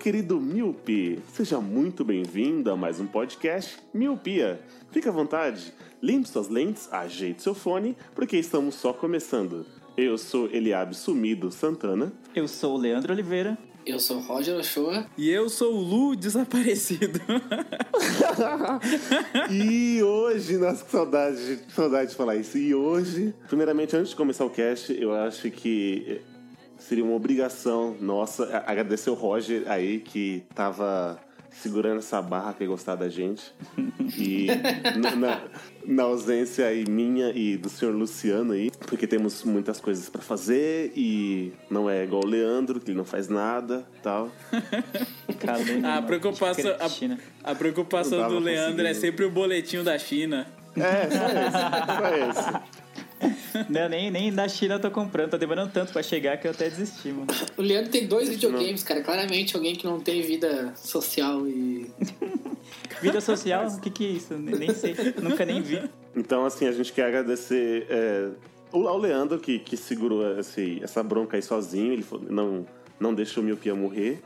querido Miopi. Seja muito bem-vindo a mais um podcast Miopia. Fique à vontade, limpe suas lentes, ajeite seu fone, porque estamos só começando. Eu sou Eliabe Sumido Santana. Eu sou o Leandro Oliveira. Eu sou o Roger Ochoa. E eu sou o Lu desaparecido. E hoje, nossa, que saudade, que saudade de falar isso. E hoje, primeiramente, antes de começar o cast, eu acho que seria uma obrigação nossa agradecer o Roger aí que tava segurando essa barra que gostar da gente. E na, na- na ausência aí minha e do senhor Luciano aí, porque temos muitas coisas pra fazer e não é igual o Leandro, que ele não faz nada tal. Calando, A preocupação, a, a preocupação do Leandro é sempre o boletim da China. É, só esse, só esse. Não, nem, nem da China eu tô comprando, tô demorando tanto pra chegar que eu até desisti, mano. O Leandro tem dois videogames, cara. Claramente alguém que não tem vida social e. Vida social, o que que é isso? Nem sei, nunca nem vi. Então, assim, a gente quer agradecer é, o- ao Leandro, que, que segurou esse, essa bronca aí sozinho, ele falou- não, não deixou o Miopia morrer.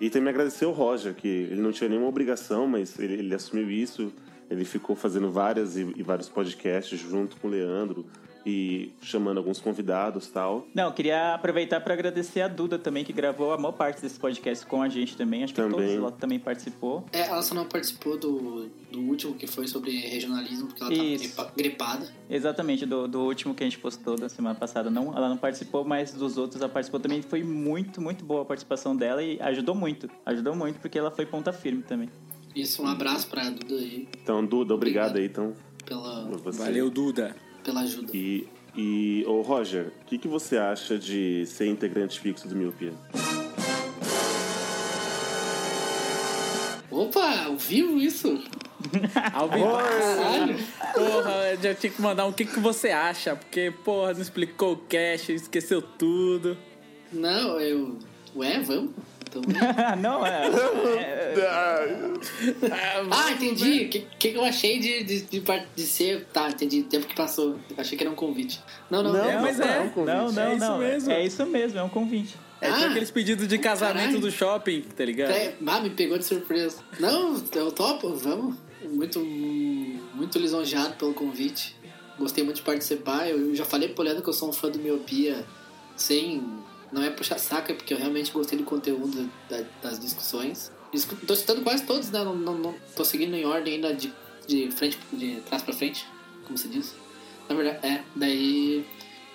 E também agradecer ao Roger, que ele não tinha nenhuma obrigação, mas ele, ele assumiu isso. Ele ficou fazendo várias e, e vários podcasts junto com o Leandro e chamando alguns convidados tal. Não, queria aproveitar pra agradecer a Duda também, que gravou a maior parte desse podcast com a gente também. Acho que Também. todos lá também participou. É, ela só não participou do, do último que foi sobre regionalismo, porque ela tava Isso. gripa- gripada. Exatamente, do, do último que a gente postou da semana passada. Não, ela não participou, mas dos outros ela participou também. Foi muito, muito boa a participação dela e ajudou muito. Ajudou muito porque ela foi ponta firme também. Isso, um abraço pra Duda aí Então, Duda, obrigado Obrigado. aí, então, pela. Valeu, Duda. Pela ajuda. E, e ô Roger, o que, que você acha de ser integrante fixo do Miopia? Opa, ao vivo isso? Ao vivo. Caralho! Porra, eu já tinha que mandar um o que, que você acha, porque, porra, não explicou o cache, esqueceu tudo. Não, eu. Ué, vamos? Não, é. Ah, entendi. O que, que eu achei de, de, de, de ser. Tá, entendi. Tempo que passou. Achei que era um convite. Não, não, Não, É, mas é. um convite. Não, não, É isso não. mesmo. É isso mesmo, é um convite. É tipo Ah, aqueles pedidos de casamento caralho. do shopping, tá ligado? É, ah, me pegou de surpresa. Não, eu topo, vamos. Muito, muito lisonjeado pelo convite. Gostei muito de participar. Eu já falei pro Leandro que eu sou um fã do Miopia sem. Não é puxar saco, é porque eu realmente gostei do conteúdo da- das discussões. Tô citando quase todos, né? Não, não, não tô seguindo em ordem ainda de, de frente, de trás pra frente, como se diz. Na verdade, é. Daí.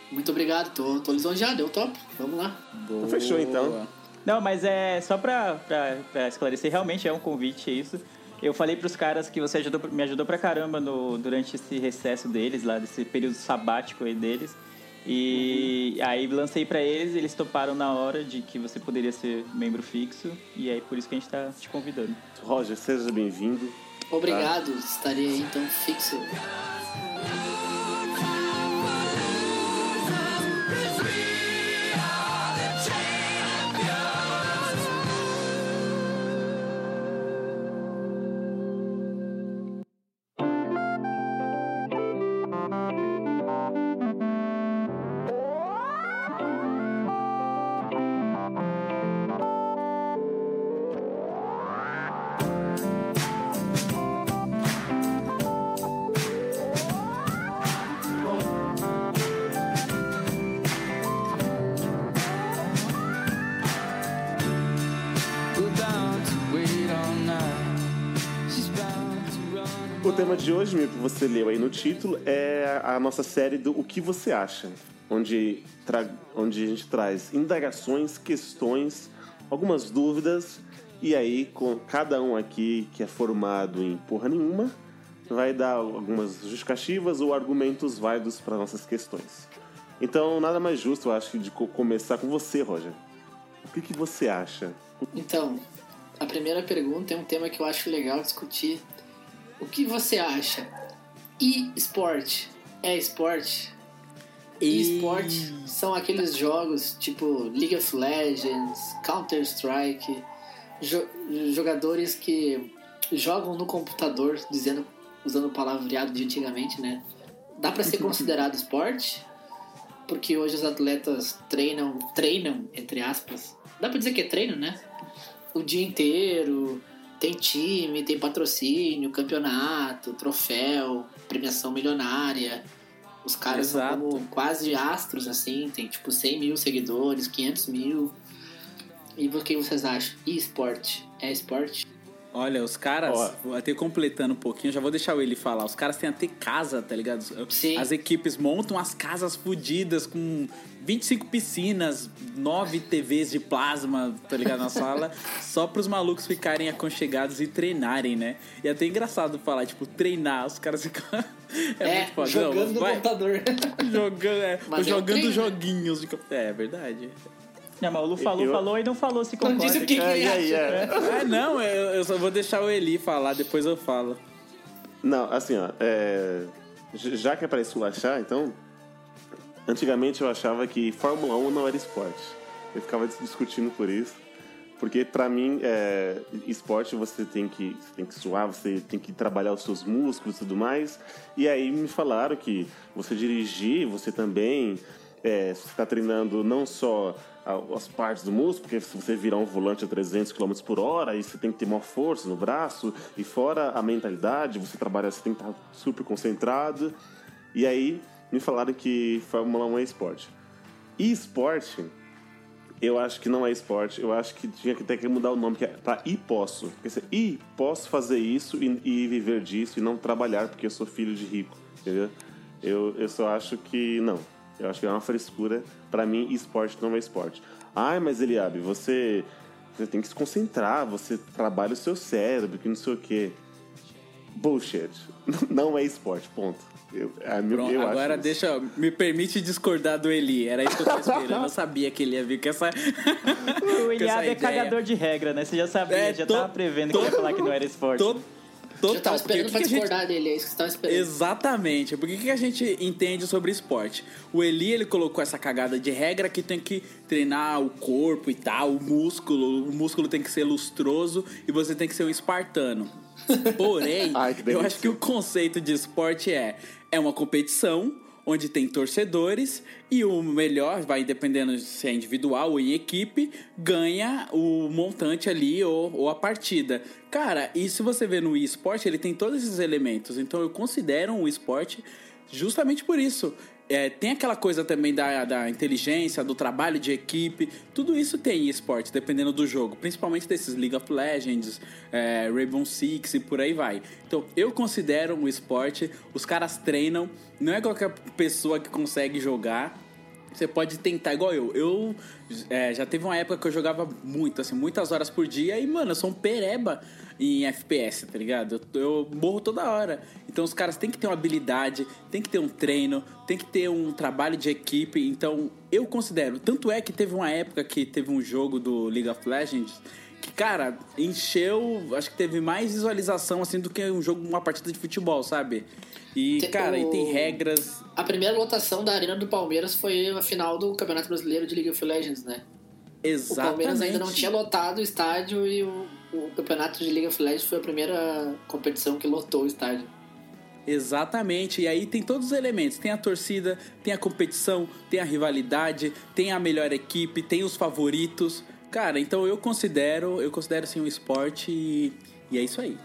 Muito obrigado, tô, tô lisonjeado, eu topo. Vamos lá. Boa. Fechou, então. Não, mas é só pra, pra, pra esclarecer, realmente é um convite, é isso. Eu falei pros caras que você ajudou, me ajudou pra caramba no, durante esse recesso deles, lá, desse período sabático aí deles. E aí lancei pra eles, eles toparam na hora de que você poderia ser membro fixo. E aí por isso que a gente tá te convidando. Roger, seja bem-vindo. Obrigado, estarei aí então fixo. Tema de hoje, meu, que você leu aí no título, é a nossa série do O que você acha, onde, tra- onde a gente traz indagações, questões, algumas dúvidas, e aí com cada um aqui que é formado em porra nenhuma, vai dar algumas justificativas ou argumentos válidos para nossas questões. Então, nada mais justo, eu acho, de co- começar com você, Roger. O que, que você acha? Então, a primeira pergunta é um tema que eu acho legal discutir. O que você acha? E esporte é esporte? E esporte são aqueles jogos tipo League of Legends, Counter-Strike, jo- jogadores que jogam no computador, dizendo, usando o palavreado de antigamente, né? Dá pra ser considerado esporte? Porque hoje os atletas treinam, treinam, entre aspas. Dá pra dizer que é treino, né? O dia inteiro, tem time, tem patrocínio, campeonato, troféu, premiação milionária. Os caras são Exato. como quase astros, assim, tem tipo 100 mil seguidores, 500 mil. E o que vocês acham? E esporte? É esporte? Olha, os caras, Ó. até completando um pouquinho, já vou deixar o ele falar. Os caras têm até casa, tá ligado? Sim. As equipes montam as casas fodidas com 25 piscinas, 9 TVs de plasma, tá ligado? Na sala, só pros malucos ficarem aconchegados e treinarem, né? E é até engraçado falar, tipo, treinar, os caras ficam. É, muito foda. Não, jogando no vai- computador. Jogando, é, é jogando treino, joguinhos. De... É, é verdade. Não, mas o Lu falou, Eu- falou e não falou se Não concorda. disse o que, que É, é. Ah, não, eu, eu só vou deixar o Eli falar, depois eu falo. Não, assim, ó, é, já que é pra esculachar, então, antigamente eu achava que Fórmula 1 não era esporte. Eu ficava dis- discutindo por isso. Porque pra mim, é, esporte você tem, que, você tem que suar, você tem que trabalhar os seus músculos e tudo mais. E aí me falaram que você dirigir, você também é, está treinando não só as partes do músculo, porque se você virar um volante a 300 km por hora, aí você tem que ter maior força no braço, e fora a mentalidade, você trabalha, você tem que estar super concentrado. E aí me falaram que Fórmula 1 é esporte. E esporte, eu acho que não é esporte, eu acho que tinha que ter que mudar o nome, que é pra e posso. Porque e posso fazer isso e, e viver disso e não trabalhar porque eu sou filho de rico, entendeu? Eu, eu só acho que não. Eu acho que é uma frescura. Pra mim, esporte não é esporte. Ai, mas Eliabe, você, você tem que se concentrar, você trabalha o seu cérebro, que não sei o quê. Bullshit. Não é esporte, ponto. Eu, Pronto, eu agora isso. deixa. Me permite discordar do Eli. Era isso que eu tava esperando. Eu sabia que ele ia vir com essa. O Eliabe é cagador de regra, né? Você já sabia, É, já to- tava prevendo que to- ia falar que não era esporte. To- Total, Eu tava esperando que pra que a gente- discordar dele, é isso que você tava esperando. Exatamente. Porque o que a gente entende sobre esporte? O Eli, ele colocou essa cagada de regra que tem que treinar o corpo e tal, o músculo. O músculo tem que ser lustroso e você tem que ser um espartano. Porém, Ai, eu acho que o conceito de esporte é, é uma competição onde tem torcedores e o melhor, vai dependendo se é individual ou em equipe, ganha o montante ali ou, ou a partida. Cara, e se você vê no esporte, ele tem todos esses elementos. Então eu considero um esporte justamente por isso. É, tem aquela coisa também da, da inteligência, do trabalho de equipe, tudo isso tem em esporte, dependendo do jogo, principalmente desses League of Legends, é, Rainbow Six e por aí vai. Então, eu considero um esporte, os caras treinam, não é qualquer pessoa que consegue jogar, você pode tentar, igual eu. Eu é, já teve uma época que eu jogava muito, assim, muitas horas por dia. E, mano, eu sou um pereba em FPS, tá ligado? Eu, eu morro toda hora. Então os caras têm que ter uma habilidade, tem que ter um treino, tem que ter um trabalho de equipe. Então eu considero. Tanto é que teve uma época que teve um jogo do League of Legends que, cara, encheu. Acho que teve mais visualização assim do que um jogo, uma partida de futebol, sabe? E, Te- cara, e tem o- regras. A primeira lotação da Arena do Palmeiras foi a final do Campeonato Brasileiro de League of Legends, né? O Exatamente. Palmeiras ainda não tinha lotado o estádio e o, o Campeonato de League of Legends foi a primeira competição que lotou o estádio. Exatamente, e aí tem todos os elementos: tem a torcida, tem a competição, tem a rivalidade, tem a melhor equipe, tem os favoritos. Cara, então eu considero, eu considero assim um esporte e, e é isso aí.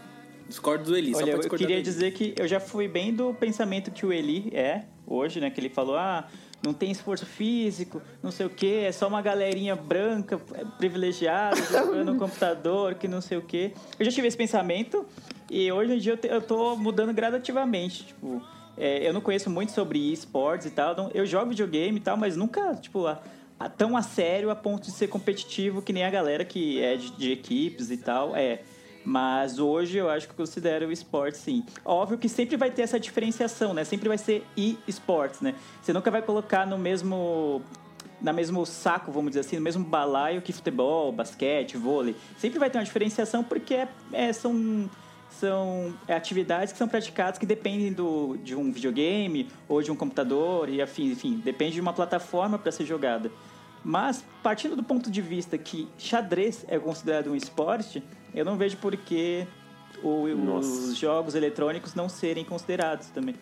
Discordo do Eli, só Olha, pra eu queria dizer que eu já fui bem do pensamento que o Eli é hoje, né? Que ele falou, ah, não tem esforço físico, não sei o quê, é só uma galerinha branca, é, privilegiada, jogando no computador, que não sei o quê. Eu já tive esse pensamento e hoje em dia eu, te- eu tô mudando gradativamente, tipo... é, eu não conheço muito sobre esportes e tal, então eu jogo videogame e tal, mas nunca, tipo, a- a- tão a sério a ponto de ser competitivo que nem a galera que é de, de equipes e tal, é... Mas hoje eu acho que considero o esporte, sim. Óbvio que sempre vai ter essa diferenciação, né? Sempre vai ser e-sports, né? Você nunca vai colocar no mesmo na mesmo saco, vamos dizer assim, no mesmo balaio que futebol, basquete, vôlei. Sempre vai ter uma diferenciação porque é, é, são, são atividades que são praticadas que dependem do, de um videogame ou de um computador e afim, enfim, depende de uma plataforma para ser jogada. Mas, partindo do ponto de vista que xadrez é considerado um esporte, eu não vejo por que os jogos eletrônicos não serem considerados também.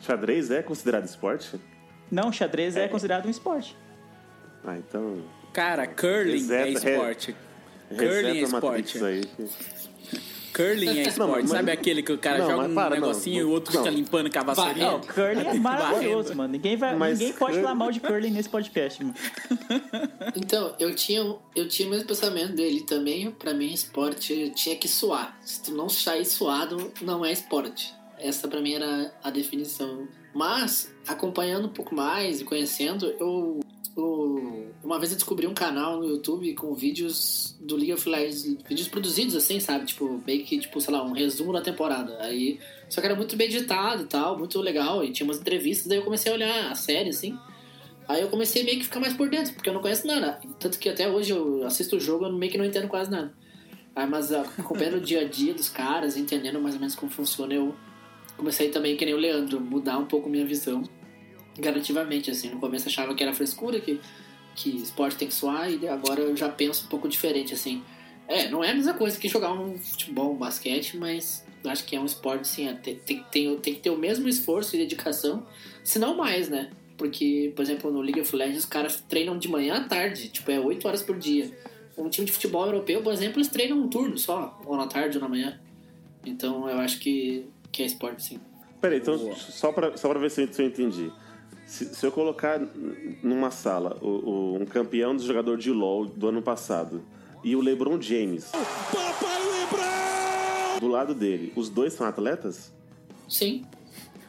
Xadrez é considerado esporte? Não, xadrez é, considerado um esporte. Ah, então. Cara, curling é Reseta- esporte. Curling é esporte. aí. Curling é esporte. Sabe aquele que o cara Não, joga um para, não. negocinho e o outro fica limpando com a vassourinha? Não, curling é maravilhoso, mano. Ninguém, vai, Mas ninguém pode curling- falar mal de curling nesse podcast, mano. Então, eu tinha, eu tinha o mesmo pensamento dele também. Pra mim, esporte tinha que suar. Se tu não sair suado, não é esporte. Essa pra mim era a definição. Mas, acompanhando um pouco mais e conhecendo, eu, eu- Uma vez eu descobri um canal no YouTube com vídeos do League of Legends, vídeos produzidos assim, sabe? Tipo, meio que, tipo, sei lá, um resumo da temporada. Aí. Só que era muito bem editado e tal, muito legal. E tinha umas entrevistas, daí eu comecei a olhar a série, assim. Aí eu comecei meio que ficar mais por dentro, porque eu não conheço nada. Tanto que até hoje eu assisto o jogo eu meio que não entendo quase nada. Aí, mas ah, acompanhando o dia a dia dos caras, entendendo mais ou menos como funciona, eu comecei também, que nem o Leandro, mudar um pouco minha visão. Gradativamente, assim. No começo achava que era frescura, que, que esporte tem que suar, e agora eu já penso um pouco diferente, assim. É, não é a mesma coisa que jogar um futebol, um basquete, mas acho que é um esporte, sim. é, Tem, tem, tem, tem que ter o mesmo esforço e dedicação, se não mais, né? Porque, por exemplo, no League of Legends, os caras treinam de manhã à tarde, tipo, é 8 horas por dia. Um time de futebol europeu, por exemplo, eles treinam um turno só, ou na tarde ou na manhã. Então eu acho que, que é esporte, sim. Peraí, então, só pra, só pra ver se eu entendi. Se, se eu colocar numa sala o, o- um campeão do jogador de LoL do ano passado e o LeBron James. Do lado dele, os dois são atletas? Sim.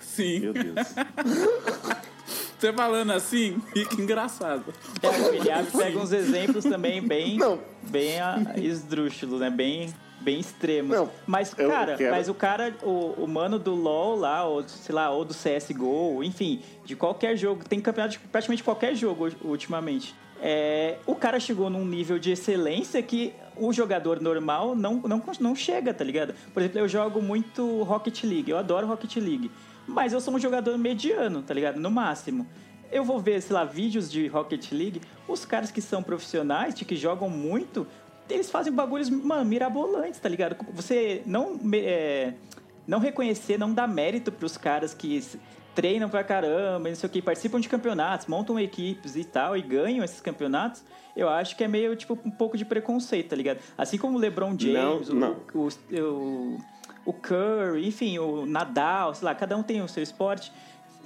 Sim. Meu Deus. Você falando assim, fica engraçado. É, o Guilherme pega uns exemplos também bem, Não. bem ah, esdrúxulos, né? Bem, bem extremos. Não, mas, cara, mas o cara, o, o mano do LoL lá, ou sei lá, ou do CSGO, enfim, de qualquer jogo, tem campeonato de praticamente qualquer jogo ultimamente. É, o cara chegou num nível de excelência que o jogador normal não, não, não chega, tá ligado? Por exemplo, eu jogo muito Rocket League, eu adoro Rocket League. Mas eu sou um jogador mediano, tá ligado? No máximo. Eu vou ver, sei lá, vídeos de Rocket League, os caras que são profissionais, de que jogam muito, eles fazem bagulhos, mano, mirabolantes, tá ligado? Você não, é, não reconhecer, não dar mérito pros caras que treinam pra caramba, não sei o que, participam de campeonatos, montam equipes e tal, e ganham esses campeonatos, eu acho que é meio, tipo, um pouco de preconceito, tá ligado? Assim como o LeBron James, o- não. o, o, o Curry, enfim, o Nadal, sei lá, cada um tem o seu esporte.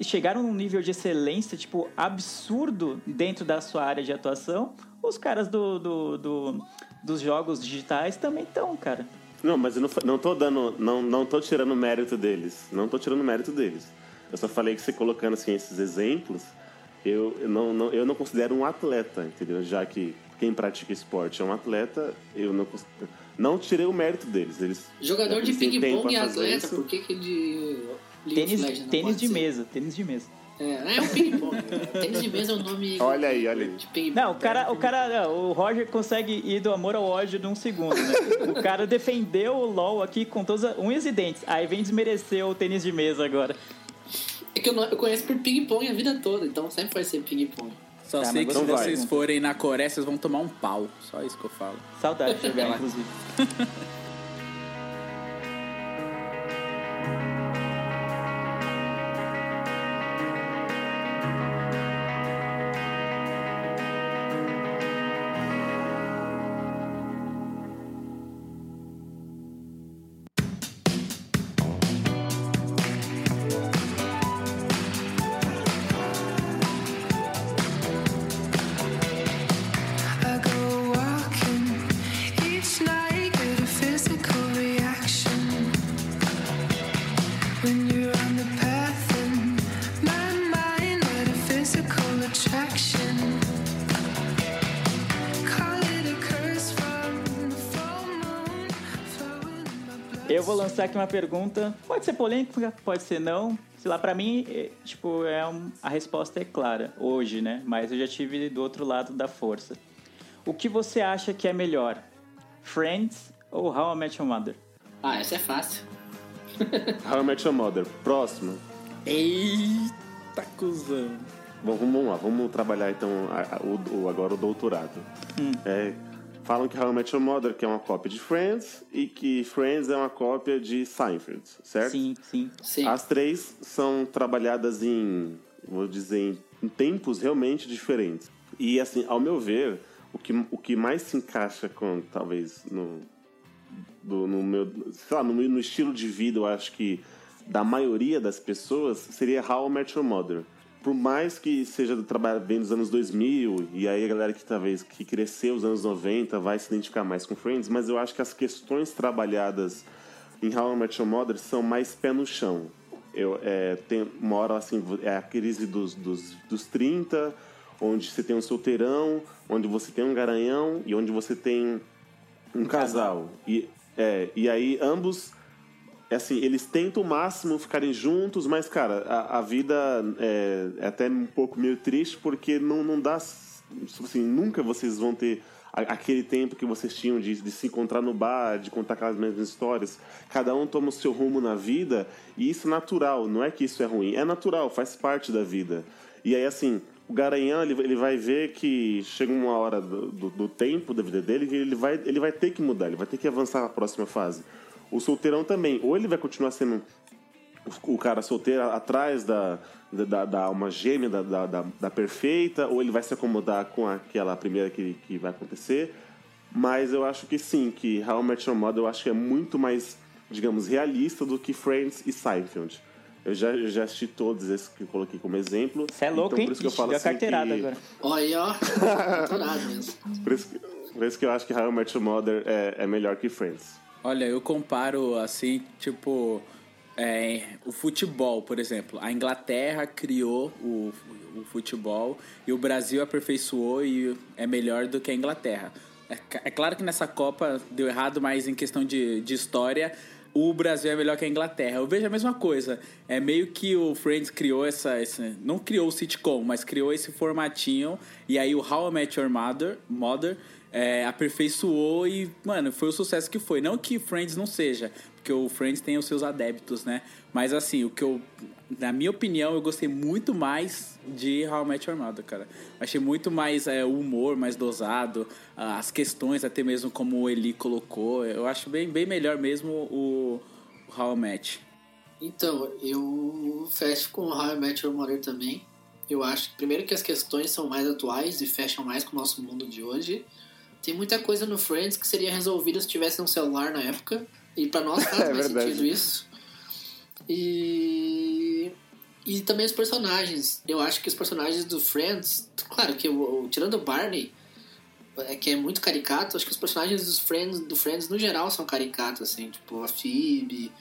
Chegaram num nível de excelência, tipo, absurdo dentro da sua área de atuação. Os caras do, do- do- dos jogos digitais também estão, cara. Não, mas eu não, não tô dando. Não, não tô tirando o mérito deles. Não tô tirando o mérito deles. Eu só falei que você colocando assim, esses exemplos, eu, eu não, não- eu não considero um atleta, entendeu? Já que quem pratica esporte é um atleta, eu não não tirei o mérito deles. Eles Jogador de ping-pong e atleta, isso. por que que de League Tênis, Legends tênis de ser? mesa, tênis de mesa. É, é um ping-pong. tênis de mesa é o nome Olha aí, olha aí. de ping-pong. Não, o cara, o cara, o Roger consegue ir do amor ao ódio num segundo, né? O cara defendeu o LoL aqui com todas as unhas e dentes. Aí vem desmerecer o tênis de mesa agora. É que eu, não- eu conheço por ping-pong a vida toda, então sempre vai ser ping-pong. Só Tá, sei que se vai. vocês forem na Coreia, vocês vão tomar um pau. Só isso que eu falo. Saudade de jogar, inclusive. vou lançar aqui uma pergunta. Pode ser polêmica, pode ser não. Sei lá, pra mim, é, tipo, é um- a resposta é clara hoje, né? Mas eu já tive do outro lado da força. O que você acha que é melhor? Friends ou How I Met Your Mother? Ah, essa é fácil. How I Met Your Mother. Próximo. Eita, cuzão. Bom, vamos lá, vamos trabalhar então a- a- o, o- agora o doutorado. É, falam que How I Met Your Mother que é uma cópia de Friends e que Friends é uma cópia de Seinfeld, certo? Sim, sim. Sim. As três são trabalhadas em, vou dizer, em, em tempos realmente diferentes. E assim, ao meu ver, o que, o que mais se encaixa com, talvez, no, do- no meu, sei lá, no, meu- no estilo de vida, eu acho que da maioria das pessoas seria How I Met Your Mother. Por mais que seja do trabalho bem dos anos 2000, e aí a galera que talvez que cresceu nos anos 90 vai se identificar mais com Friends, mas eu acho que as questões trabalhadas em How I Met Your Mother são mais pé no chão. Eu, é, tem uma hora assim, é a crise dos, dos, dos 30, onde você tem um solteirão, onde você tem um garanhão e onde você tem um casal. E, é, e aí ambos, é assim, eles tentam o máximo ficarem juntos, mas, cara, a, a vida é, é até um pouco meio triste porque não, não dá. Assim, nunca vocês vão ter a- aquele tempo que vocês tinham de, de se encontrar no bar, de contar aquelas mesmas histórias. Cada um toma o seu rumo na vida e isso é natural, não é que isso é ruim, é natural, faz parte da vida. E aí, assim, o Garanhão, ele, ele vai ver que chega uma hora do, do, do tempo da vida dele que ele vai, ele vai ter que mudar, ele vai ter que avançar na próxima fase. O solteirão também, ou ele vai continuar sendo o cara solteiro atrás da, da, da alma gêmea, da, da, da, da perfeita, ou ele vai se acomodar com aquela primeira que, que vai acontecer. Mas eu acho que sim, que How I Met Your Mother eu acho que é muito mais, digamos, realista do que Friends e Seinfeld. Eu já, eu já assisti todos esses que eu coloquei como exemplo. Você é louco, então, hein? Por isso que eu Ixi, falo deu a assim carteirada que, agora. Olha aí, ó. Doutorado mesmo. Por isso, que, por isso que eu acho que How I Met Your Mother é, é melhor que Friends. Olha, eu comparo assim, tipo, é, o futebol, por exemplo. A Inglaterra criou o, o futebol e o Brasil aperfeiçoou e é melhor do que a Inglaterra. É, é claro que nessa Copa deu errado, mas em questão de, de história, o Brasil é melhor que a Inglaterra. Eu vejo a mesma coisa. É meio que o Friends criou essa. essa não criou o sitcom, mas criou esse formatinho. E aí o How I Met Your Mother, Mother é, aperfeiçoou e, mano, foi o sucesso que foi. Não que Friends não seja, porque o Friends tem os seus adeptos, né? Mas assim, o que eu. Na minha opinião, eu gostei muito mais de How I Met Your Mother, cara. Achei muito mais é, humor, mais dosado, as questões, até mesmo como o Eli colocou. Eu acho bem, bem melhor mesmo o, o How I Met. Então, eu fecho com How I Met Your Mother também. Eu acho primeiro, que as questões são mais atuais e fecham mais com o nosso mundo de hoje. Tem muita coisa no Friends que seria resolvida se tivesse um celular na época. E pra nós faz É mais verdade. sentido isso. E. E também os personagens. Eu acho que os personagens do Friends. Claro que tirando o Barney, é que é muito caricato, acho que os personagens dos Friends, do Friends no geral são caricatos, assim, tipo a Phoebe,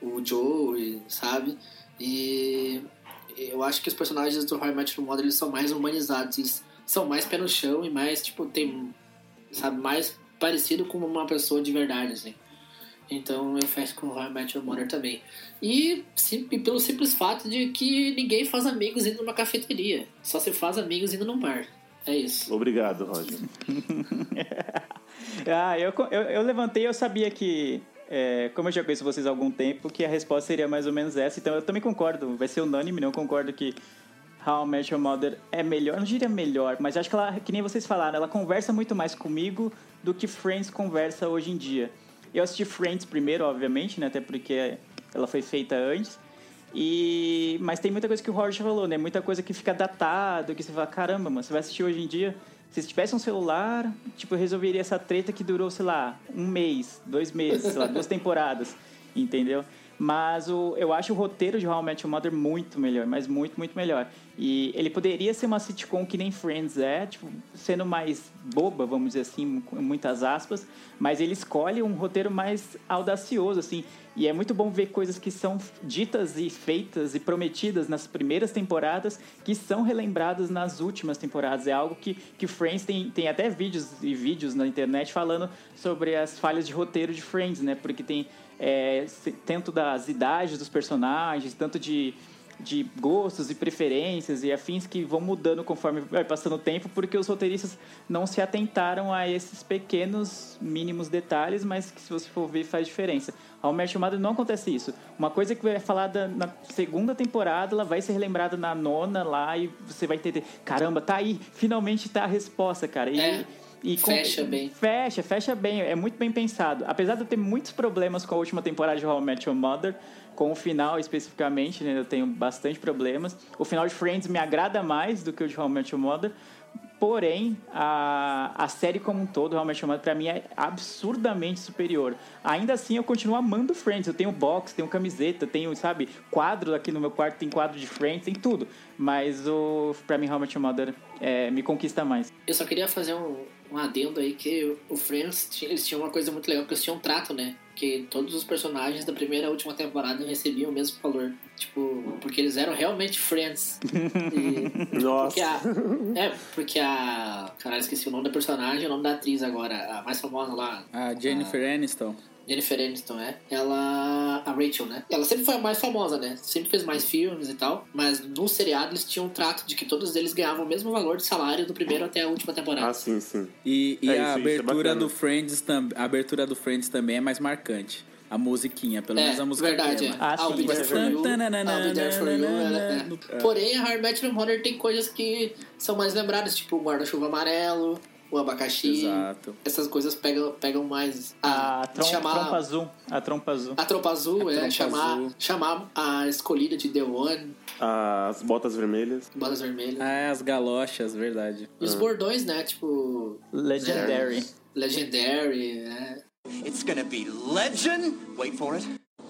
o Joey, sabe? E eu acho que os personagens do How I Met Your Mother eles são mais humanizados, eles são mais pé no chão e mais, tipo, tem, sabe, mais parecido com uma pessoa de verdade, assim. Então eu fecho com How I Met Your Mother também. E, sim, e pelo simples fato de que ninguém faz amigos indo numa cafeteria. Só se faz amigos indo num bar. É isso. Obrigado, Roger. Ah, eu, eu, eu levantei eu sabia que, é, como eu já conheço vocês há algum tempo, que a resposta seria mais ou menos essa. Então eu também concordo, vai ser unânime, não concordo que How I Met Your Mother é melhor. Não diria melhor, mas acho que ela, que nem vocês falaram, ela conversa muito mais comigo do que Friends conversa hoje em dia. Eu assisti Friends primeiro, obviamente, né? Até porque ela foi feita antes. E mas tem muita coisa que o Roger falou, né? Muita coisa que fica datado, que você fala, caramba, mano, você vai assistir hoje em dia. Se tivesse um celular, tipo, eu resolveria essa treta que durou, sei lá, um mês, dois meses, sei lá, duas temporadas, entendeu? Mas o, eu acho o roteiro de How I Met Your Mother muito melhor, mas muito, muito melhor. E ele poderia ser uma sitcom que nem Friends é, tipo, sendo mais boba, vamos dizer assim, com muitas aspas, mas ele escolhe um roteiro mais audacioso, assim. E é muito bom ver coisas que são ditas e feitas e prometidas nas primeiras temporadas que são relembradas nas últimas temporadas. É algo que, que Friends tem, tem até vídeos e vídeos na internet falando sobre as falhas de roteiro de Friends, né? Porque tem é, tanto das idades dos personagens, tanto de de gostos e preferências e afins que vão mudando conforme vai passando o tempo, porque os roteiristas não se atentaram a esses pequenos, mínimos detalhes, mas que se você for ver faz diferença. Ao Match Mother não acontece isso. Uma coisa que vai falada na segunda temporada, ela vai ser relembrada na nona lá e você vai entender, caramba, tá aí, finalmente tá a resposta, cara. E, É. e com- Fecha bem. Fecha, fecha bem. É muito bem pensado. Apesar de eu ter muitos problemas com a última temporada de How I Met Your Mother, com o final especificamente, né, eu tenho bastante problemas. O final de Friends me agrada mais do que o de How I Your Mother. Porém, a, a série como um todo, Met Your Mother, pra mim é absurdamente superior. Ainda assim, eu continuo amando Friends. Eu tenho box, tenho camiseta, tenho, sabe, quadro aqui no meu quarto, tem quadro de Friends, tem tudo. Mas, o, pra mim, How I Mother é, me conquista mais. Eu só queria fazer um, um adendo aí que o Friends, eles tinham uma coisa muito legal, que eles tinham um trato, né? Que todos os personagens da primeira e última temporada recebiam o mesmo valor. Tipo, porque eles eram realmente Friends. E- Nossa. Porque a, é, porque a. Caralho, esqueci o nome da personagem e o nome da atriz agora, a mais famosa lá. A Jennifer Aniston. Jennifer Aniston, é. Ela. A Rachel, né? Ela sempre foi a mais famosa, né? Sempre fez mais filmes e tal. Mas no seriado eles tinham um trato de que todos eles ganhavam o mesmo valor de salário do primeiro até a última temporada. Ah, sim, sim. E, e É, a isso- isso é abertura bacana. do Friends a abertura do Friends também é mais marcante. A musiquinha, pelo É, menos a música verdade, é. tema. Ah, I'll sim, be there é for you. verdade. I'll be there for you. ela- É. é. Porém, a Met Your Mother tem coisas que são mais lembradas, tipo o guarda-chuva amarelo, o abacaxi. Exato. Essas coisas pegam, pegam mais. A Ah, trom- chamar, trompa azul. A trompa azul. A trompa azul, A é. trompa chamar, azul. chamar a escolhida de The One, As botas vermelhas. bolas vermelhas. Ah, é, as galochas, verdade. E os bordões, né? Tipo. Legendary. Legendary, né? It's gonna be legend. Wait for it.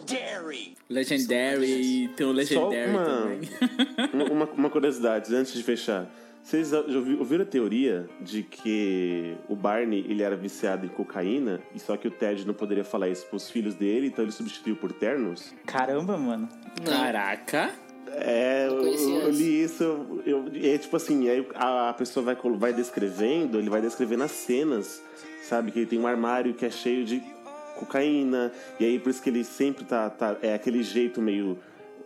Dairy. Legendary e tem o Legendary uma- também. Uma- uma curiosidade, antes de fechar. Vocês já ouvi- ouviram a teoria de que o Barney ele era viciado em cocaína e só que o Ted não poderia falar isso pros filhos dele, então ele substituiu por ternos? Caramba, mano. Caraca. É, eu, eu li isso, eu, é tipo assim, aí a, a pessoa vai, vai descrevendo, ele vai descrevendo as cenas, sabe? Que ele tem um armário que é cheio de cocaína, e aí por isso que ele sempre tá, tá é aquele jeito meio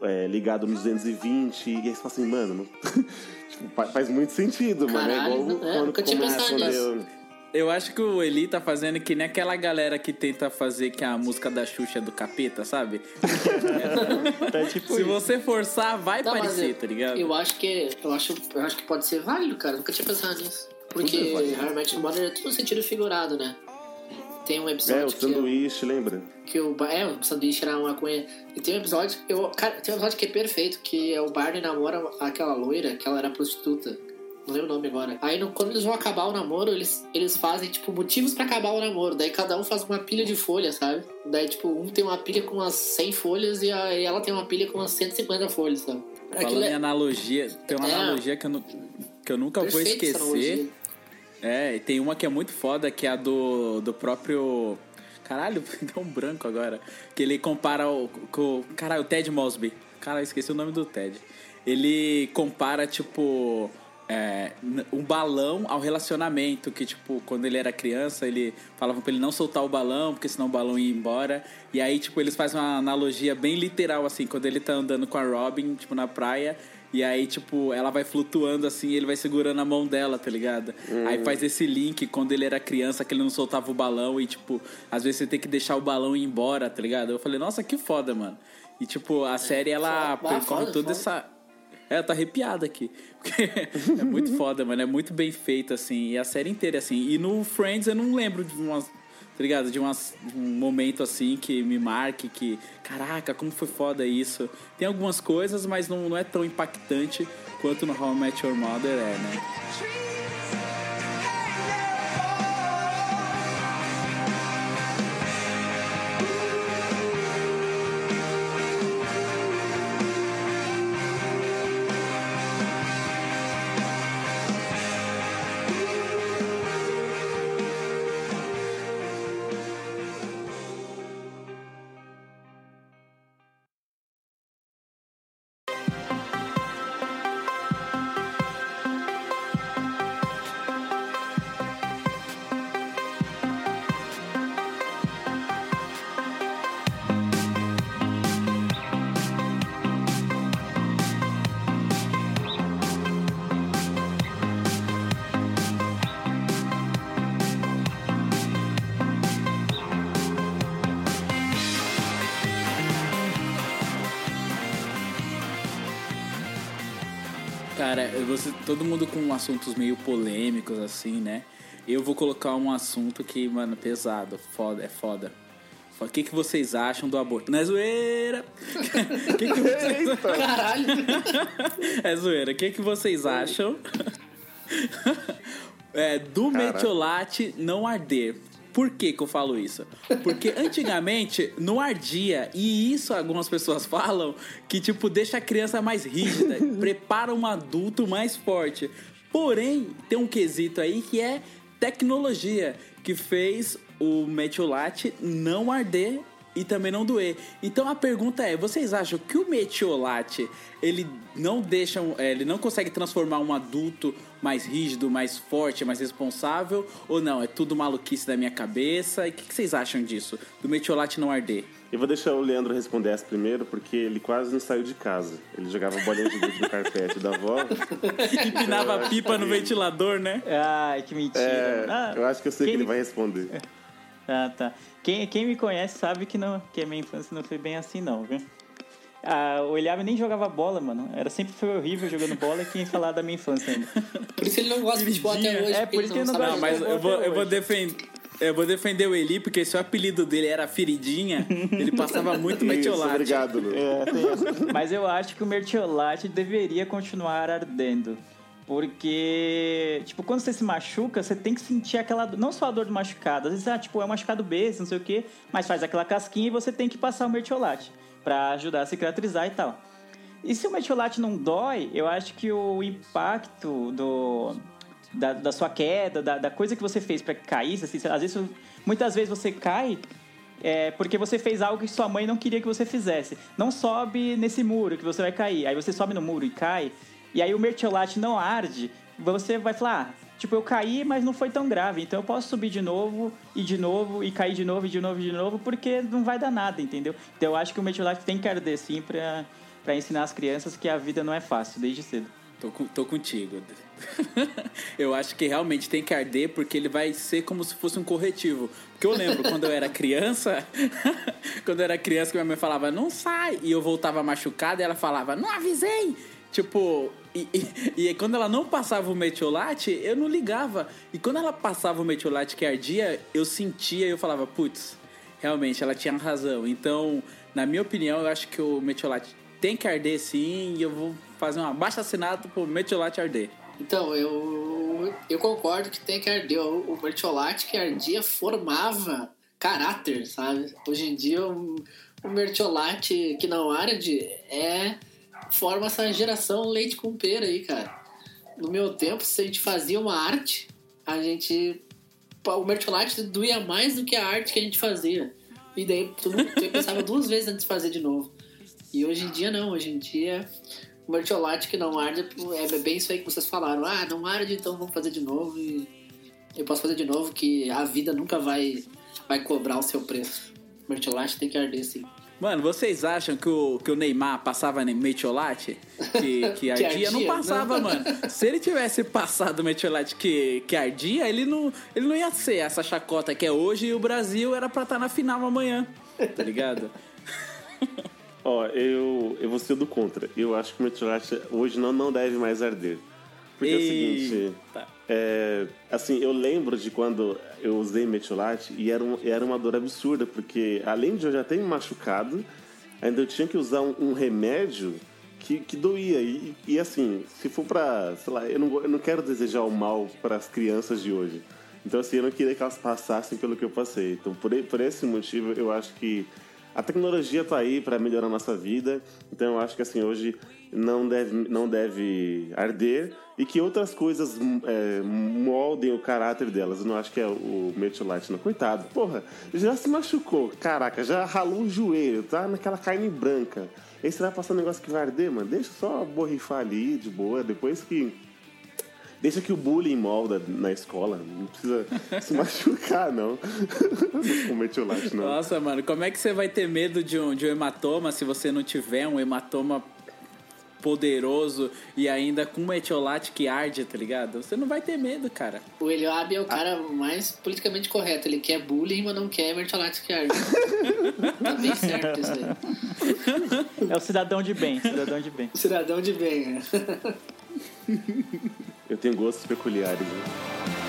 é, ligado nos 220, e aí você fala assim, mano, não- tipo, fa- faz muito sentido, mano. É Caralho, igual é, nunca tinha pensado quando nisso. eu- Eu acho que o Eli tá fazendo que nem aquela galera que tenta fazer que a música da Xuxa é do capeta, sabe? É tipo Se isso. você forçar, vai Não, parecer, eu, tá ligado? Eu acho que. Eu acho, eu acho que pode ser válido, cara. Nunca tinha pensado nisso. Porque é I Met Your Mother é tudo sentido figurado, né? Tem um É, episódio o que, eu- sanduíche, lembra? que o. É, o sanduíche era uma maconha. E tem um episódio. Eu, cara, tem um episódio que é perfeito, que é o Barney namora aquela loira, que ela era prostituta. Não lembro o nome agora. Aí no- quando eles vão acabar o namoro, eles, eles fazem, tipo, motivos pra acabar o namoro. Daí cada um faz uma pilha de folhas, sabe? Daí, tipo, um tem uma pilha com umas 100 folhas e, a, e ela tem uma pilha com umas 150 folhas, sabe? Aquilo Falando é em analogia, tem uma É. analogia que eu, que eu nunca vou perfeito essa esquecer. É, e tem uma que é muito foda, que é a do, do próprio. Caralho, deu um branco agora. Que ele compara o, com. Caralho, o Ted Mosby. Caralho, esqueci o nome do Ted. Ele compara, tipo. É, um balão ao relacionamento. Que, tipo, quando ele era criança, ele falava pra ele não soltar o balão, porque senão o balão ia embora. E aí, tipo, eles fazem uma analogia bem literal, assim, quando ele tá andando com a Robin, tipo, na praia. E aí, tipo, ela vai flutuando assim e ele vai segurando a mão dela, tá ligado? Aí faz esse link quando ele era criança, que ele não soltava o balão e, tipo, às vezes você tem que deixar o balão ir embora, tá ligado? Eu falei, nossa, que foda, mano. E, tipo, a série, ela percorre toda essa. É, tá arrepiado aqui. É muito foda, mano. É muito bem feito, assim. E a série inteira, assim. E no Friends eu não lembro de umas. Tá ligado? De, umas, de um momento assim que me marque, que. Caraca, como foi foda isso. Tem algumas coisas, mas não, não é tão impactante quanto no How I Met Your Mother é, né? Cara, você, todo mundo com assuntos meio polêmicos, assim, né? Eu vou colocar um assunto que, mano, pesado, foda, é foda. O que, que vocês acham do aborto? Não é zoeira! que que vocês... Caralho. É zoeira. O que, que vocês acham é, do Caraca. metiolate não arder? Por que, que eu falo isso? Porque antigamente não ardia. E isso algumas pessoas falam que, tipo, deixa a criança mais rígida, prepara um adulto mais forte. Porém, tem um quesito aí que é tecnologia, que fez o metiolate não arder e também não doer. Então a pergunta é: vocês acham que o metiolate ele não deixa, é, ele não consegue transformar um adulto mais rígido, mais forte, mais responsável? Ou não? É tudo maluquice da minha cabeça? E o que, que vocês acham disso? Do metiolate não arder? Eu vou deixar o Leandro responder essa primeiro, porque ele quase não saiu de casa. Ele jogava bolinha de gude no carpete da avó. Empinava a pipa no ventilador, né? Ai, que mentira. É, Ah, eu acho que eu sei que quem ele me- vai responder. Ah, tá. Quem, quem me conhece sabe que, não, que a minha infância não foi bem assim, não, viu? Ah, o Eliabe nem jogava bola, mano. Era sempre foi horrível jogando bola e quem falar da minha infância ainda. Por isso ele não gosta de futebol até hoje. É, porque por isso que ele não gosta. Não, mas eu vou, eu vou defender. Eu vou defender o Eli, porque se o apelido dele era Feridinha, ele passava muito Isso, metiolate. obrigado, Lu. É, essa. Mas eu acho que o mertiolate deveria continuar ardendo. Porque, tipo, quando você se machuca, você tem que sentir aquela. Não só a dor do machucado. Às vezes, ah, tipo, é um machucado besta, não sei o quê. Mas faz aquela casquinha e você tem que passar o mertiolate. Pra ajudar a cicatrizar e tal. E se o mertiolate não dói, eu acho que o impacto do, da, da sua queda, da, da coisa que você fez que caísse, assim, às vezes, muitas vezes você cai é, porque você fez algo que sua mãe não queria que você fizesse. Não sobe nesse muro que você vai cair. Aí você sobe no muro e cai, e aí o mertiolate não arde, você vai falar, ah, tipo, eu caí, mas não foi tão grave, então eu posso subir de novo, e de novo, e cair de novo, e de novo, e de novo, porque não vai dar nada, entendeu? Então eu acho que o mertiolate tem que arder sim pra, pra ensinar as crianças que a vida não é fácil, desde cedo. Tô, tô contigo. eu acho que realmente tem que arder porque ele vai ser como se fosse um corretivo. Porque eu lembro quando eu era criança, quando eu era criança que minha mãe falava, não sai, e eu voltava machucado e ela falava, não avisei! Tipo, e, e, e quando ela não passava o metiolate, eu não ligava. E quando ela passava o metiolate que ardia, eu sentia e eu falava, putz, realmente ela tinha razão. Então, na minha opinião, eu acho que o metiolate tem que arder sim, e eu vou fazer uma baixa assinado pro metiolate arder. Então, eu, eu concordo que tem que arder. O, mertiolate que ardia formava caráter, sabe? Hoje em dia, o, o que não arde é forma essa geração leite com pera aí, cara. No meu tempo, se a gente fazia uma arte, a gente... O mertiolate doía mais do que a arte que a gente fazia. E daí, tu, pensava duas vezes antes de fazer de novo. E hoje em dia, não. Hoje em dia, o mertiolate que não arde é bem isso aí que vocês falaram. Ah, não arde, então vamos fazer de novo. E eu posso fazer de novo, que a vida nunca vai, vai cobrar o seu preço. O mertiolate tem que arder, sim. Mano, vocês acham que o, que o Neymar passava metiolate? Que, que ardia? Não ardia, passava, não. mano. Se ele tivesse passado o metiolate que, que ardia, ele não, ele não ia ser essa chacota que é hoje e o Brasil era pra estar na final amanhã. Tá ligado? Ó, eu, eu vou ser do contra. Eu acho que o metiolate hoje não, não deve mais arder. Porque é o seguinte, Eita. é, assim, eu lembro de quando eu usei metiolate e era, um, era uma dor absurda, porque além de eu já ter me machucado, ainda eu tinha que usar um, um remédio que, que doía. E, e assim, se for pra, sei lá, eu não, eu não quero desejar o mal para as crianças de hoje. Então, assim, eu não queria que elas passassem pelo que eu passei. Então, por, por esse motivo, eu acho que a tecnologia tá aí para melhorar a nossa vida. Então, eu acho que, assim, hoje não deve, não deve arder e que outras coisas é, moldem o caráter delas. Eu não acho que é o metiolate, não. Coitado. Porra, já se machucou. Caraca, já ralou o joelho, tá naquela carne branca. Aí você vai passar um negócio que vai arder, mano? Deixa só borrifar ali, de boa. Depois que Deixa que o bullying molda na escola. Não precisa se machucar, não. Com metiolate, não. Nossa, mano, como é que você vai ter medo de um, de um hematoma se você não tiver um hematoma poderoso e ainda com metiolate que arde, tá ligado? Você não vai ter medo, cara. O Eliabe é o cara mais politicamente correto. Ele quer bullying, mas não quer mertiolate que arde. tá bem certo isso aí. É o cidadão de bem, cidadão de bem. Cidadão de bem, né? Eu tenho gostos peculiares. Né?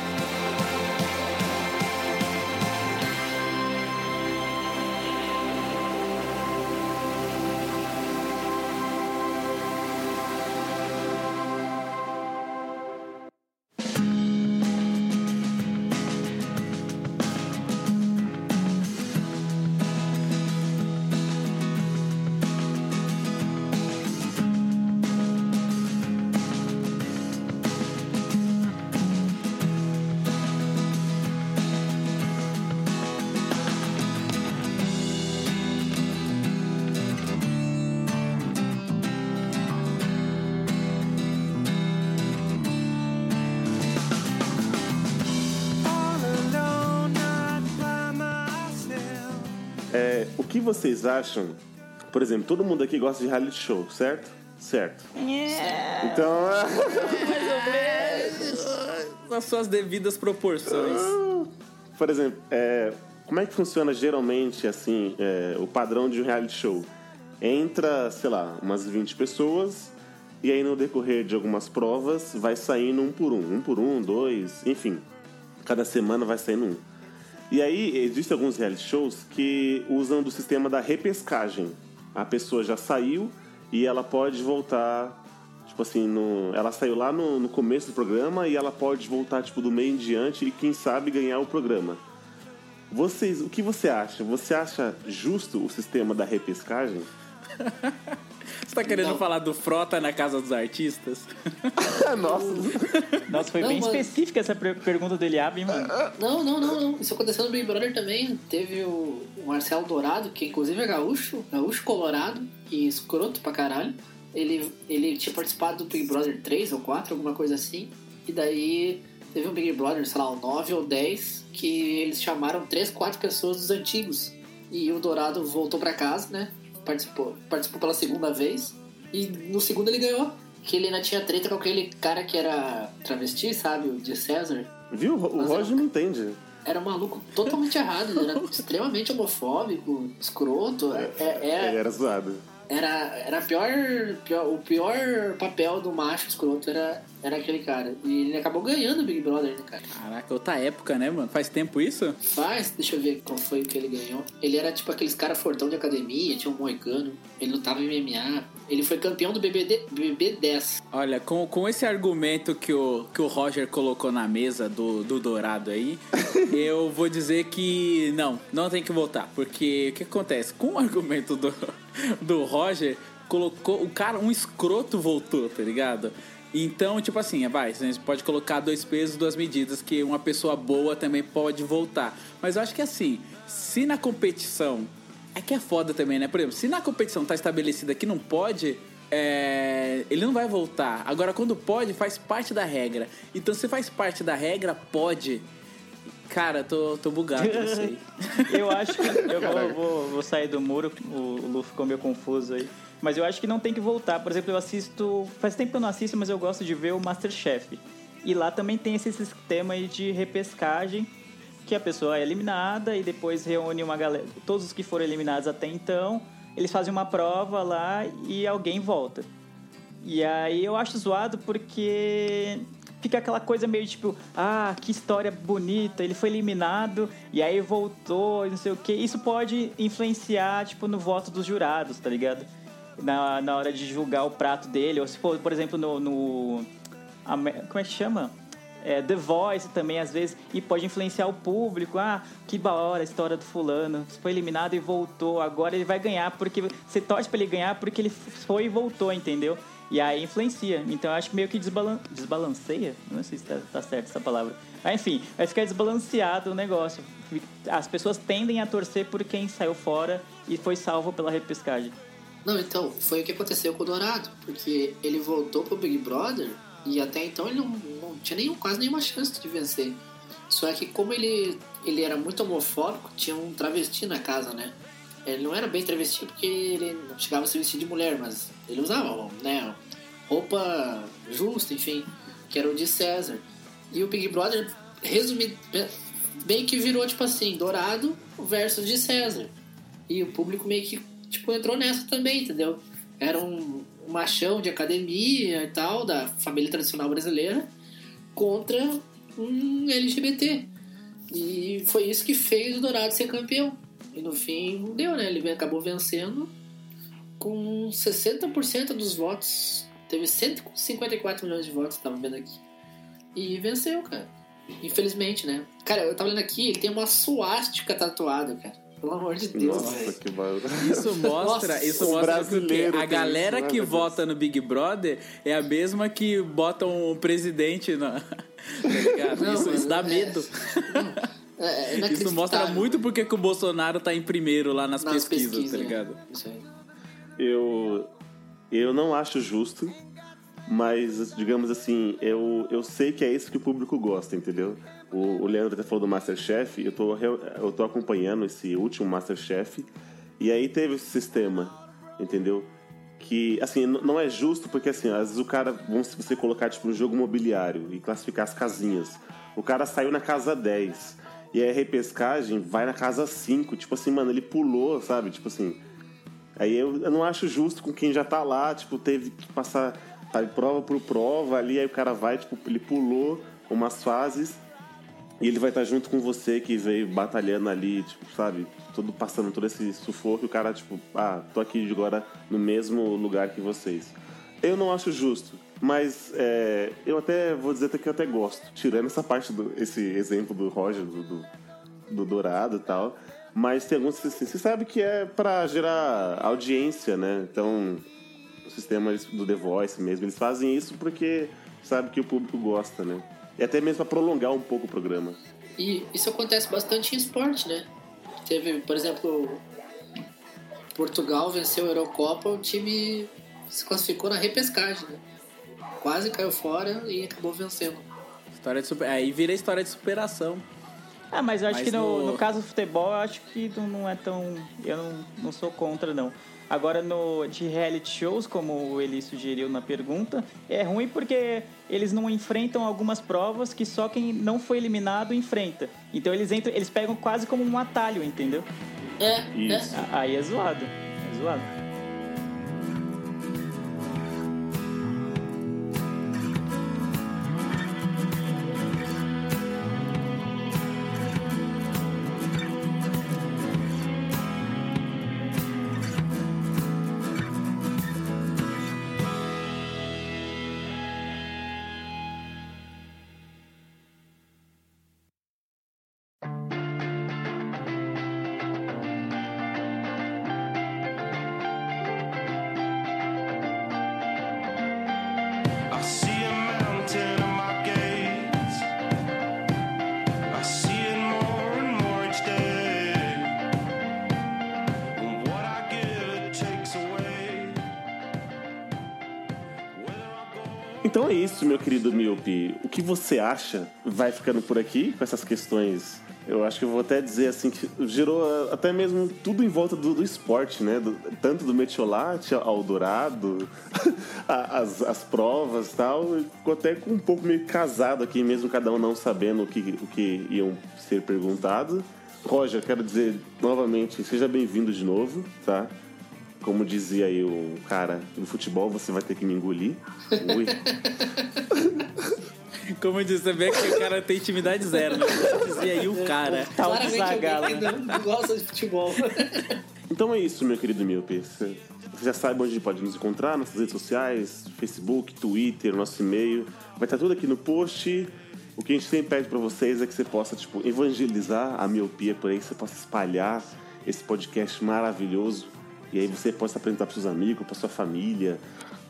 Vocês acham? Por exemplo, todo mundo aqui gosta de reality show, certo? Certo. Então, Nas suas devidas proporções. por exemplo, é, como é que funciona geralmente assim é, o padrão de um reality show? Entra, sei lá, umas 20 pessoas e aí no decorrer de algumas provas vai saindo um por um, um por um, dois, enfim. Cada semana vai saindo um. E aí existem alguns reality shows que usam do sistema da repescagem. A pessoa já saiu e ela pode voltar, tipo assim, no, ela saiu lá no, no começo do programa e ela pode voltar tipo do meio em diante e quem sabe ganhar o programa. Vocês, o que você acha? Você acha justo o sistema da repescagem? Você tá querendo Não. falar do Frota na casa dos artistas? Nossa, Nossa, foi Não, bem mano. específica essa per- pergunta do Eliab, hein, mano? Não, não, não, não. Isso aconteceu no Big Brother também. Teve o o Marcelo Dourado, que inclusive é gaúcho, gaúcho colorado e escroto pra caralho. Ele, ele tinha participado do Big Brother 3 ou 4, alguma coisa assim. E daí teve um Big Brother, sei lá, um 9 ou 10, que eles chamaram 3, 4 pessoas dos antigos. E o Dourado voltou pra casa, né? Participou, participou pela segunda vez. E no segundo ele ganhou. Que ele ainda tinha treta com aquele cara que era travesti, sabe? O de César. viu? O Mas Roger não entende. Era um maluco totalmente errado, ele era extremamente homofóbico, escroto. É, é- Ele era zoado. era era pior, pior- o pior papel do macho escroto era, era aquele cara. E ele acabou ganhando o Big Brother, né, cara? Caraca, outra época, né, mano? Faz tempo isso? Faz, deixa eu ver qual foi o que ele ganhou. Ele era tipo aqueles cara fortão de academia, tinha um moicano, ele lutava em MMA. Ele foi campeão do BBD, BB10. Olha, com, com esse argumento que o, que o Roger colocou na mesa do, do Dourado aí, eu vou dizer que não, não tem que voltar. Porque o que acontece? Com o argumento do, do Roger, colocou o cara, um escroto voltou, tá ligado? Então, tipo assim, vai, a gente pode colocar dois pesos, duas medidas, que uma pessoa boa também pode voltar. Mas eu acho que assim, se na competição é que é foda também, né? Por exemplo, se na competição tá estabelecida que não pode, é, ele não vai voltar. Agora, quando pode, faz parte da regra. Então, se faz parte da regra, pode. Cara, tô, tô bugado, não sei. Eu acho que. Eu vou, vou- vou sair do muro, o, o Lu ficou meio confuso aí. Mas eu acho que não tem que voltar. Por exemplo, eu assisto. Faz tempo que eu não assisto, mas eu gosto de ver o Masterchef. E lá também tem esse sistema de repescagem, que a pessoa é eliminada e depois reúne uma galera. Todos os que foram eliminados até então, eles fazem uma prova lá e alguém volta. E aí eu acho zoado porque fica aquela coisa meio tipo, ah, que história bonita, ele foi eliminado e aí voltou, não sei o que. Isso pode influenciar, tipo, no voto dos jurados, tá ligado? Na, na hora de julgar o prato dele, ou se for, por exemplo, no. no como é que chama? É, The Voice também, às vezes, e pode influenciar o público. Ah, que da hora a história do fulano. Foi eliminado e voltou. Agora ele vai ganhar porque. Você torce pra ele ganhar porque ele foi e voltou, entendeu? E aí influencia. Então eu acho que meio que desbalan desbalanceia. Não sei se tá, tá certa essa palavra. Mas enfim, vai ficar desbalanceado o negócio. As pessoas tendem a torcer por quem saiu fora e foi salvo pela repescagem. Não, então, foi o que aconteceu com o Dourado, porque ele voltou pro Big Brother e até então ele não, não tinha nenhum, quase nenhuma chance de vencer. Só que como ele, ele era muito homofóbico, tinha um travesti na casa, né? Ele não era bem travesti porque ele não chegava a se vestir de mulher, mas ele usava, né, roupa justa, enfim, que era o de César. E o Big Brother, resumido, bem que virou tipo assim, Dourado versus de César. E o público meio que, tipo, entrou nessa também, entendeu? Era um, machão de academia e tal, da família tradicional brasileira, contra um LGBT. E foi isso que fez o Dourado ser campeão. E no fim não deu, né? Ele acabou vencendo com 60% dos votos. Teve 154 milhões de votos, tava vendo aqui. E venceu, cara. Infelizmente, né? Cara, eu tava lendo aqui, ele tem uma suástica tatuada, cara. Pelo amor de Deus, Nossa, que barulho. Isso mostra, Nossa, isso mostra porque a galera isso, que né, vota no Big Brother é a mesma que bota um presidente na. Tá? Não, isso, mano, isso dá é- medo. É, é Isso mostra muito porque que o Bolsonaro tá em primeiro lá nas, Nas pesquisas, pesquisas, tá ligado? Isso aí. Eu, eu não acho justo, mas, digamos assim, eu, eu sei que é isso que o público gosta, entendeu? O, o Leandro até falou do Masterchef, eu tô, eu tô acompanhando esse último Masterchef, e aí teve esse sistema, entendeu? Que, assim, não é justo porque, assim, às vezes o cara, vamos você colocar, tipo, um jogo imobiliário e classificar as casinhas. O cara saiu na casa 10, e a repescagem vai na casa 5, tipo assim, mano, ele pulou, sabe? Tipo assim, Aí eu, eu não acho justo com quem já tá lá, tipo, teve que passar tá, prova por prova ali, aí o cara vai, tipo, ele pulou umas fases e ele vai estar junto com você que veio batalhando ali, tipo, sabe, todo passando todo esse sufoco e o cara, tipo, ah, tô aqui agora no mesmo lugar que vocês. Eu não acho justo, mas é, eu até vou dizer até que eu até gosto, tirando essa parte do esse exemplo do Roger, do, do, do Dourado e tal. Mas tem alguns assim, você sabe que é pra gerar audiência, né? Então, o sistema do The Voice mesmo, eles fazem isso porque sabe que o público gosta, né? E até mesmo pra prolongar um pouco o programa. E isso acontece bastante em esporte, né? Teve, por exemplo, Portugal venceu a Eurocopa, o time se classificou na repescagem, né? Quase caiu fora e acabou vencendo. História de super... Aí vira história de superação. Ah, mas eu acho Mas que no, no- no caso do futebol, eu acho que não, não é tão. Eu não, não sou contra, não. Agora, no, de reality shows, como ele sugeriu na pergunta, é ruim porque eles não enfrentam algumas provas que só quem não foi eliminado enfrenta. Então eles entram, eles pegam quase como um atalho, entendeu? É, Isso. é. A- Aí é zoado. É zoado. Então é isso, meu querido Miopi. O que você acha? Vai ficando por aqui com essas questões? Eu acho que eu vou até dizer assim que gerou ah, até mesmo tudo em volta do, do esporte, né? Do- tanto do metiolate ao dourado, as, as provas e tal. Ficou até com um pouco meio casado aqui, mesmo cada um não sabendo o que, o que iam ser perguntado. Roger, quero dizer novamente, seja bem-vindo de novo, tá? Como dizia aí o cara do futebol, você vai ter que me engolir. Ui. Como eu disse, vê que o cara tem intimidade zero, né? Dizia aí o cara. Tá alguém que não, gosta de futebol. Então é isso, meu querido Miope. Você já sabe onde pode nos encontrar, nossas redes sociais, Facebook, Twitter, nosso e-mail. Vai estar tudo aqui no post. O que a gente sempre pede pra vocês é que você possa, tipo, evangelizar a miopia por aí, que você possa espalhar esse podcast maravilhoso. E aí você possa apresentar pros seus amigos, pra sua família,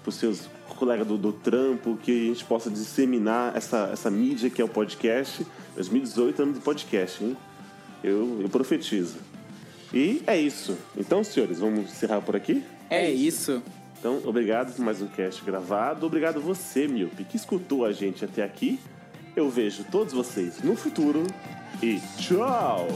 pros seus colegas do, do trampo, que a gente possa disseminar essa, essa mídia que é o podcast. 2018 ano do podcast, hein? Eu, eu profetizo. E é isso. Então, senhores, vamos encerrar por aqui? É isso. Então, obrigado por mais um cast gravado. Obrigado você, Miope, que escutou a gente até aqui. Eu vejo todos vocês no futuro e tchau!